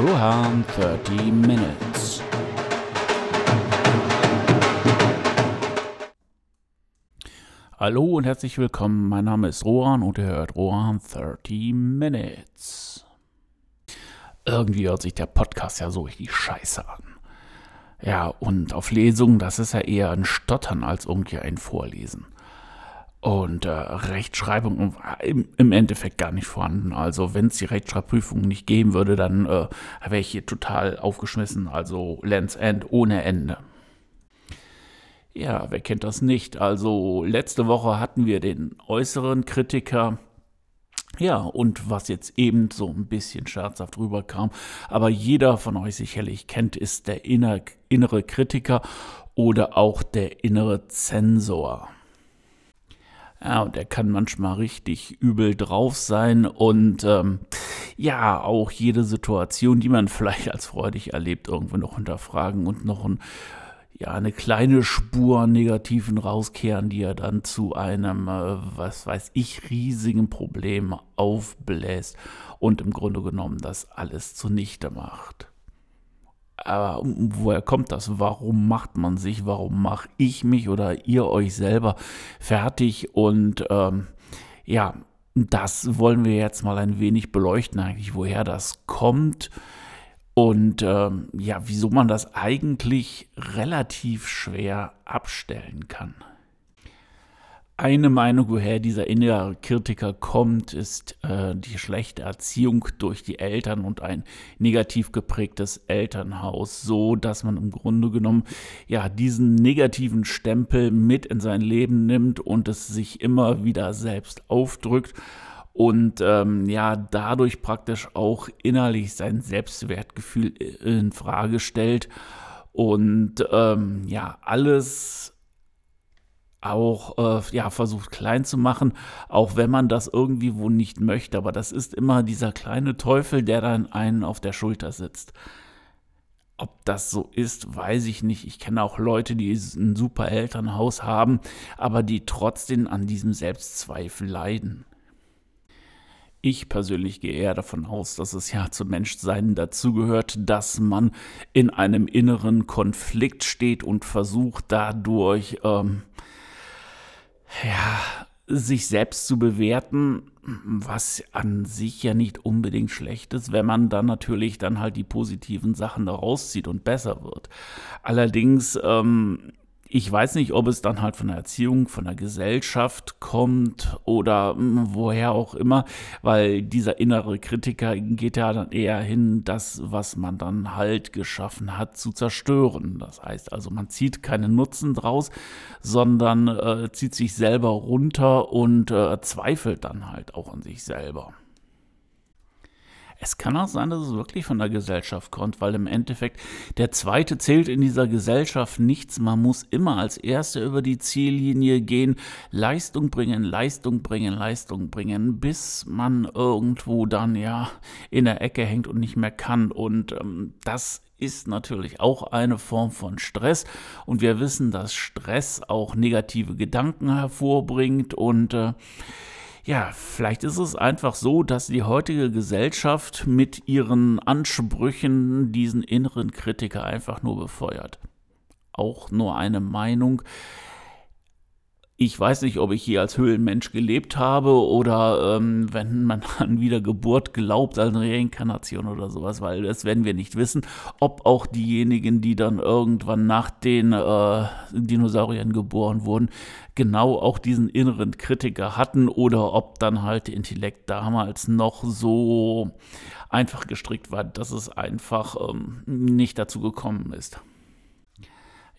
Rohan 30 Minutes. Hallo und herzlich willkommen. Mein Name ist Rohan und ihr hört Rohan 30 Minutes. Irgendwie hört sich der Podcast ja so richtig scheiße an. Ja, und auf Lesungen, das ist ja eher ein Stottern als irgendwie ein Vorlesen. Und äh, Rechtschreibung im, im, Endeffekt gar nicht vorhanden. Also wenn es die Rechtschreibprüfung nicht geben würde, dann äh, wäre ich hier total aufgeschmissen. Also Lands End ohne Ende. Ja, wer kennt das nicht? Also letzte Woche hatten wir den äußeren Kritiker. Ja, und was jetzt eben so ein bisschen scherzhaft rüberkam, aber jeder von euch sicherlich kennt, ist der inner, innere Kritiker oder auch der innere Zensor. Ja, und er kann manchmal richtig übel drauf sein und ähm, ja, auch jede Situation, die man vielleicht als freudig erlebt, irgendwo noch hinterfragen und noch ein, ja, eine kleine Spur negativen rauskehren, die er dann zu einem, äh, was weiß ich, riesigen Problem aufbläst und im Grunde genommen das alles zunichte macht. Aber woher kommt das? Warum macht man sich? Warum mache ich mich oder ihr euch selber fertig? Und ähm, ja, das wollen wir jetzt mal ein wenig beleuchten, eigentlich, woher das kommt. Und ähm, ja, wieso man das eigentlich relativ schwer abstellen kann. Eine Meinung, woher dieser innere Kritiker kommt, ist äh, die schlechte Erziehung durch die Eltern und ein negativ geprägtes Elternhaus, so dass man im Grunde genommen ja diesen negativen Stempel mit in sein Leben nimmt und es sich immer wieder selbst aufdrückt und ähm, ja dadurch praktisch auch innerlich sein Selbstwertgefühl in Frage stellt. Und ähm, ja alles auch äh, ja versucht klein zu machen, auch wenn man das irgendwie wohl nicht möchte. Aber das ist immer dieser kleine Teufel, der dann einen auf der Schulter sitzt. Ob das so ist, weiß ich nicht. Ich kenne auch Leute, die ein super Elternhaus haben, aber die trotzdem an diesem Selbstzweifel leiden. Ich persönlich gehe eher davon aus, dass es ja zum Menschsein dazugehört, dass man in einem inneren Konflikt steht und versucht dadurch ähm, ja, sich selbst zu bewerten, was an sich ja nicht unbedingt schlecht ist, wenn man dann natürlich dann halt die positiven Sachen daraus zieht und besser wird. Allerdings ähm, ich weiß nicht, ob es dann halt von der Erziehung, von der Gesellschaft kommt oder hm, woher auch immer, weil dieser innere Kritiker geht ja dann eher hin, das, was man dann halt geschaffen hat, zu zerstören. Das heißt also, man zieht keinen Nutzen draus, sondern äh, zieht sich selber runter und äh, zweifelt dann halt auch an sich selber. Es kann auch sein, dass es wirklich von der Gesellschaft kommt, weil im Endeffekt der Zweite zählt in dieser Gesellschaft nichts. Man muss immer als Erster über die Ziellinie gehen, Leistung bringen, Leistung bringen, Leistung bringen, bis man irgendwo dann ja in der Ecke hängt und nicht mehr kann. Und ähm, das ist natürlich auch eine Form von Stress und wir wissen, dass Stress auch negative Gedanken hervorbringt und äh, ja, vielleicht ist es einfach so, dass die heutige Gesellschaft mit ihren Ansprüchen diesen inneren Kritiker einfach nur befeuert. Auch nur eine Meinung. Ich weiß nicht, ob ich hier als Höhlenmensch gelebt habe oder ähm, wenn man an Wiedergeburt glaubt, an Reinkarnation oder sowas, weil das werden wir nicht wissen, ob auch diejenigen, die dann irgendwann nach den äh, Dinosauriern geboren wurden, genau auch diesen inneren Kritiker hatten oder ob dann halt der Intellekt damals noch so einfach gestrickt war, dass es einfach ähm, nicht dazu gekommen ist.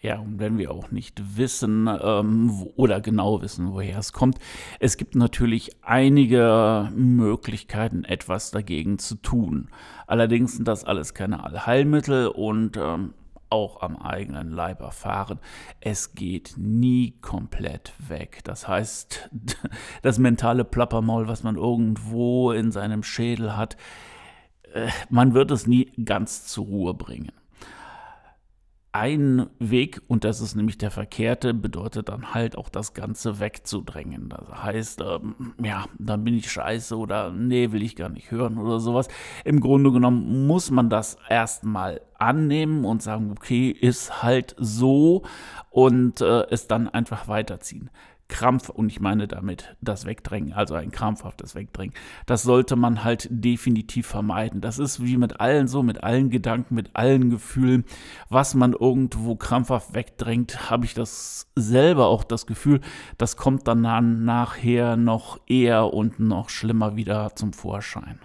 Ja, und wenn wir auch nicht wissen ähm, wo, oder genau wissen, woher es kommt, es gibt natürlich einige Möglichkeiten, etwas dagegen zu tun. Allerdings sind das alles keine Allheilmittel und ähm, auch am eigenen Leib erfahren. Es geht nie komplett weg. Das heißt, das mentale Plappermaul, was man irgendwo in seinem Schädel hat, äh, man wird es nie ganz zur Ruhe bringen. Ein Weg, und das ist nämlich der verkehrte, bedeutet dann halt auch das Ganze wegzudrängen. Das heißt, ähm, ja, dann bin ich scheiße oder nee, will ich gar nicht hören oder sowas. Im Grunde genommen muss man das erstmal annehmen und sagen, okay, ist halt so und äh, es dann einfach weiterziehen. Krampf, und ich meine damit das Wegdrängen, also ein krampfhaftes Wegdrängen, das sollte man halt definitiv vermeiden. Das ist wie mit allen so, mit allen Gedanken, mit allen Gefühlen, was man irgendwo krampfhaft wegdrängt, habe ich das selber auch das Gefühl, das kommt dann nachher noch eher und noch schlimmer wieder zum Vorschein.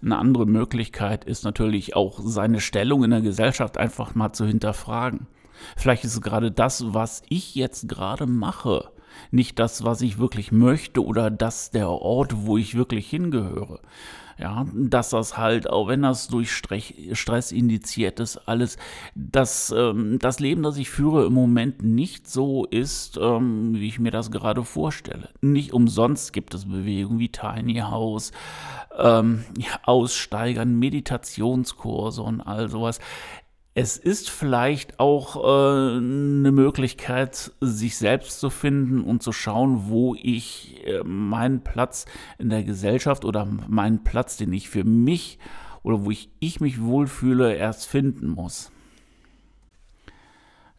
Eine andere Möglichkeit ist natürlich auch seine Stellung in der Gesellschaft einfach mal zu hinterfragen. Vielleicht ist es gerade das, was ich jetzt gerade mache, nicht das, was ich wirklich möchte oder das der Ort, wo ich wirklich hingehöre. Ja, dass das halt, auch wenn das durch Stress indiziert ist, alles, dass ähm, das Leben, das ich führe, im Moment nicht so ist, ähm, wie ich mir das gerade vorstelle. Nicht umsonst gibt es Bewegungen wie Tiny House, ähm, Aussteigern, Meditationskurse und all sowas. Es ist vielleicht auch äh, eine Möglichkeit, sich selbst zu finden und zu schauen, wo ich äh, meinen Platz in der Gesellschaft oder meinen Platz, den ich für mich oder wo ich, ich mich wohlfühle, erst finden muss.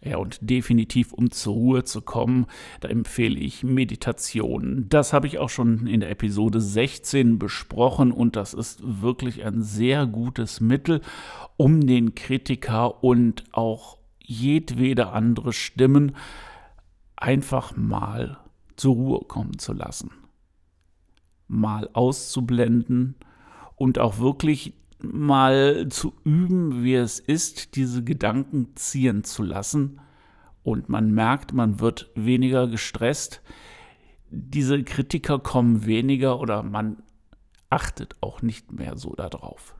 Ja, und definitiv, um zur Ruhe zu kommen, da empfehle ich Meditation. Das habe ich auch schon in der Episode 16 besprochen und das ist wirklich ein sehr gutes Mittel, um den Kritiker und auch jedwede andere Stimmen einfach mal zur Ruhe kommen zu lassen. Mal auszublenden und auch wirklich mal zu üben, wie es ist, diese Gedanken ziehen zu lassen. Und man merkt, man wird weniger gestresst. Diese Kritiker kommen weniger oder man achtet auch nicht mehr so darauf.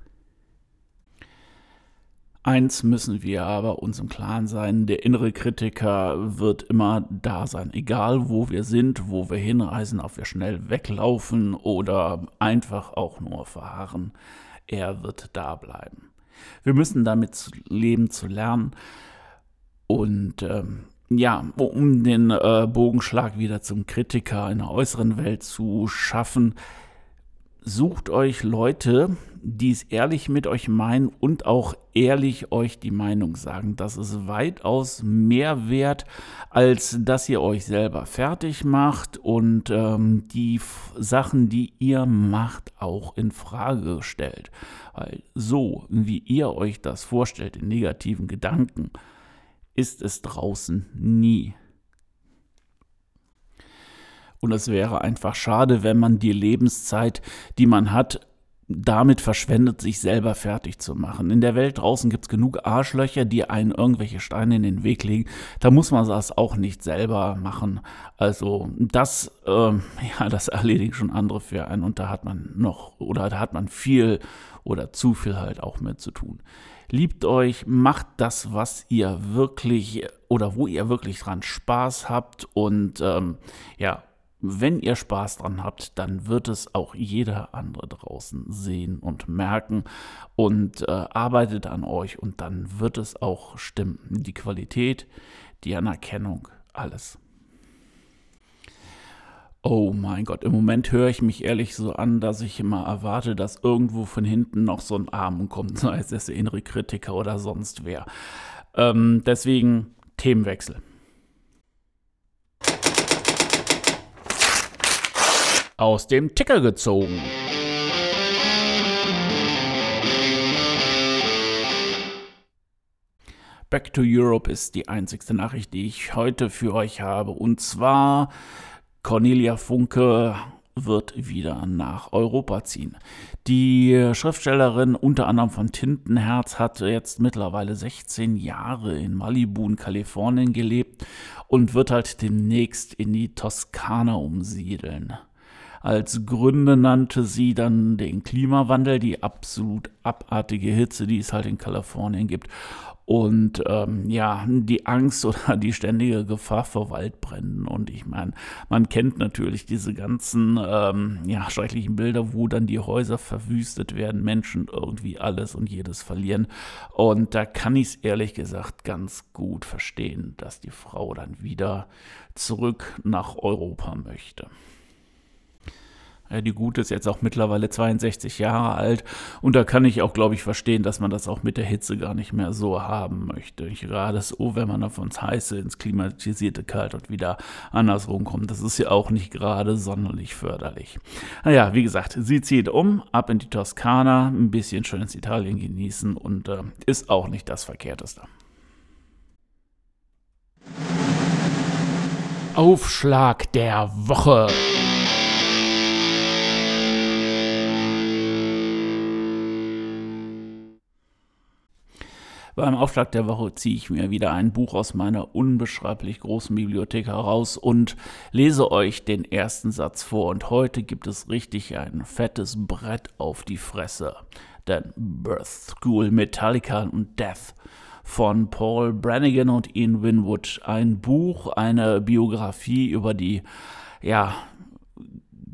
Eins müssen wir aber uns im Klaren sein, der innere Kritiker wird immer da sein, egal wo wir sind, wo wir hinreisen, ob wir schnell weglaufen oder einfach auch nur verharren er wird da bleiben. Wir müssen damit leben zu lernen. Und ähm, ja, um den äh, Bogenschlag wieder zum Kritiker in der äußeren Welt zu schaffen, sucht euch Leute, die es ehrlich mit euch meinen und auch ehrlich euch die Meinung sagen. Das ist weitaus mehr wert, als dass ihr euch selber fertig macht und ähm, die Sachen, die ihr macht, auch in Frage stellt. Weil so, wie ihr euch das vorstellt, in negativen Gedanken, ist es draußen nie. Und es wäre einfach schade, wenn man die Lebenszeit, die man hat, damit verschwendet, sich selber fertig zu machen. In der Welt draußen gibt es genug Arschlöcher, die einen irgendwelche Steine in den Weg legen. Da muss man das auch nicht selber machen. Also das, äh, ja, das erledigen schon andere für einen und da hat man noch oder da hat man viel oder zu viel halt auch mit zu tun. Liebt euch, macht das, was ihr wirklich oder wo ihr wirklich dran Spaß habt und ähm, ja, wenn ihr Spaß dran habt, dann wird es auch jeder andere draußen sehen und merken und äh, arbeitet an euch und dann wird es auch stimmen. Die Qualität, die Anerkennung, alles. Oh mein Gott, im Moment höre ich mich ehrlich so an, dass ich immer erwarte, dass irgendwo von hinten noch so ein Arm kommt, sei es der innere Kritiker oder sonst wer. Ähm, deswegen Themenwechsel. Aus dem Ticker gezogen. Back to Europe ist die einzigste Nachricht, die ich heute für euch habe. Und zwar Cornelia Funke wird wieder nach Europa ziehen. Die Schriftstellerin unter anderem von Tintenherz hat jetzt mittlerweile 16 Jahre in Malibu in Kalifornien gelebt und wird halt demnächst in die Toskana umsiedeln. Als Gründe nannte sie dann den Klimawandel, die absolut abartige Hitze, die es halt in Kalifornien gibt. und ähm, ja, die Angst oder die ständige Gefahr vor Waldbränden. Und ich meine, man kennt natürlich diese ganzen ähm, ja, schrecklichen Bilder, wo dann die Häuser verwüstet werden, Menschen irgendwie alles und jedes verlieren. Und da kann ich es ehrlich gesagt ganz gut verstehen, dass die Frau dann wieder zurück nach Europa möchte. Die Gute ist jetzt auch mittlerweile 62 Jahre alt und da kann ich auch, glaube ich, verstehen, dass man das auch mit der Hitze gar nicht mehr so haben möchte. Gerade so, wenn man dann von heiße ins klimatisierte Kalt und wieder andersrum kommt. Das ist ja auch nicht gerade sonderlich förderlich. Naja, wie gesagt, sie zieht um, ab in die Toskana, ein bisschen schönes Italien genießen und äh, ist auch nicht das Verkehrteste. Aufschlag der Woche. Beim Aufschlag der Woche ziehe ich mir wieder ein Buch aus meiner unbeschreiblich großen Bibliothek heraus und lese euch den ersten Satz vor. Und heute gibt es richtig ein fettes Brett auf die Fresse. Denn Birth School, Metallica und Death von Paul Brannigan und Ian Winwood. Ein Buch, eine Biografie über die, ja,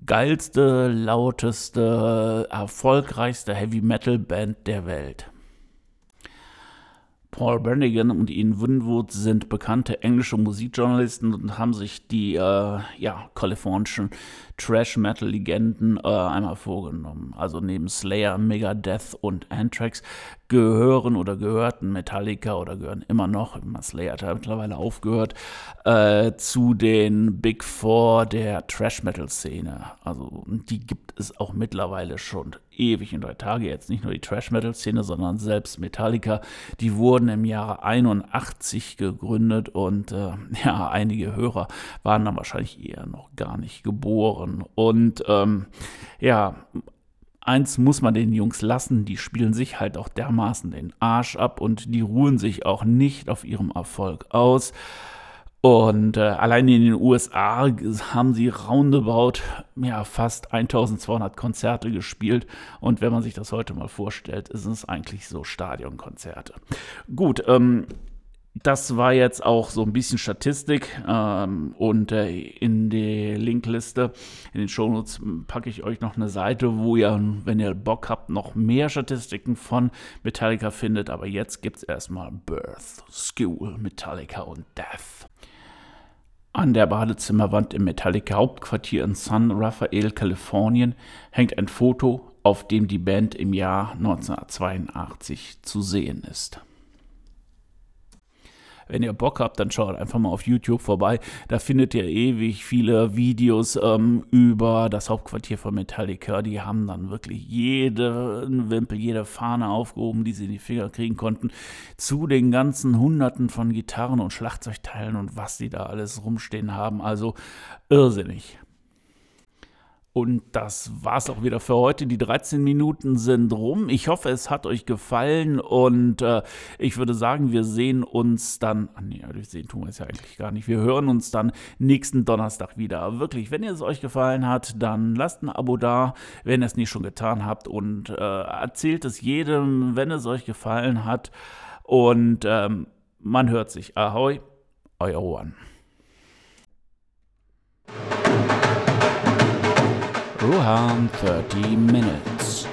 geilste, lauteste, erfolgreichste Heavy Metal Band der Welt. Paul Brannigan und Ian Winwood sind bekannte englische Musikjournalisten und haben sich die äh, ja, kalifornischen Trash-Metal-Legenden äh, einmal vorgenommen. Also neben Slayer, Megadeth und Anthrax gehören oder gehörten Metallica oder gehören immer noch, Slayer hat mittlerweile aufgehört, äh, zu den Big Four der Trash-Metal-Szene. Also die gibt es auch mittlerweile schon ewig in drei Tage. Jetzt nicht nur die Trash-Metal-Szene, sondern selbst Metallica. Die wurden im Jahre 81 gegründet und äh, ja, einige Hörer waren dann wahrscheinlich eher noch gar nicht geboren. Und ähm, ja, eins muss man den Jungs lassen, die spielen sich halt auch dermaßen den Arsch ab und die ruhen sich auch nicht auf ihrem Erfolg aus. Und äh, allein in den USA haben sie roundabout ja, fast 1200 Konzerte gespielt. Und wenn man sich das heute mal vorstellt, ist es eigentlich so Stadionkonzerte. Gut, ähm, das war jetzt auch so ein bisschen Statistik ähm, und äh, in die Linkliste, in den Shownotes packe ich euch noch eine Seite, wo ihr, wenn ihr Bock habt, noch mehr Statistiken von Metallica findet. Aber jetzt gibt es erstmal Birth, School, Metallica und Death. An der Badezimmerwand im Metallica Hauptquartier in San Rafael, Kalifornien, hängt ein Foto, auf dem die Band im Jahr 1982 zu sehen ist. Wenn ihr Bock habt, dann schaut einfach mal auf YouTube vorbei. Da findet ihr ewig viele Videos ähm, über das Hauptquartier von Metallica. Die haben dann wirklich jeden Wimpel, jede Fahne aufgehoben, die sie in die Finger kriegen konnten, zu den ganzen Hunderten von Gitarren und Schlagzeugteilen und was sie da alles rumstehen haben. Also irrsinnig. Und das war's auch wieder für heute. Die 13 Minuten sind rum. Ich hoffe, es hat euch gefallen und äh, ich würde sagen, wir sehen uns dann, ach nee, wir sehen tun wir es ja eigentlich gar nicht. Wir hören uns dann nächsten Donnerstag wieder. Wirklich, wenn es euch gefallen hat, dann lasst ein Abo da, wenn ihr es nicht schon getan habt und äh, erzählt es jedem, wenn es euch gefallen hat. Und ähm, man hört sich. Ahoi, euer One. Ruham 30 Minutes.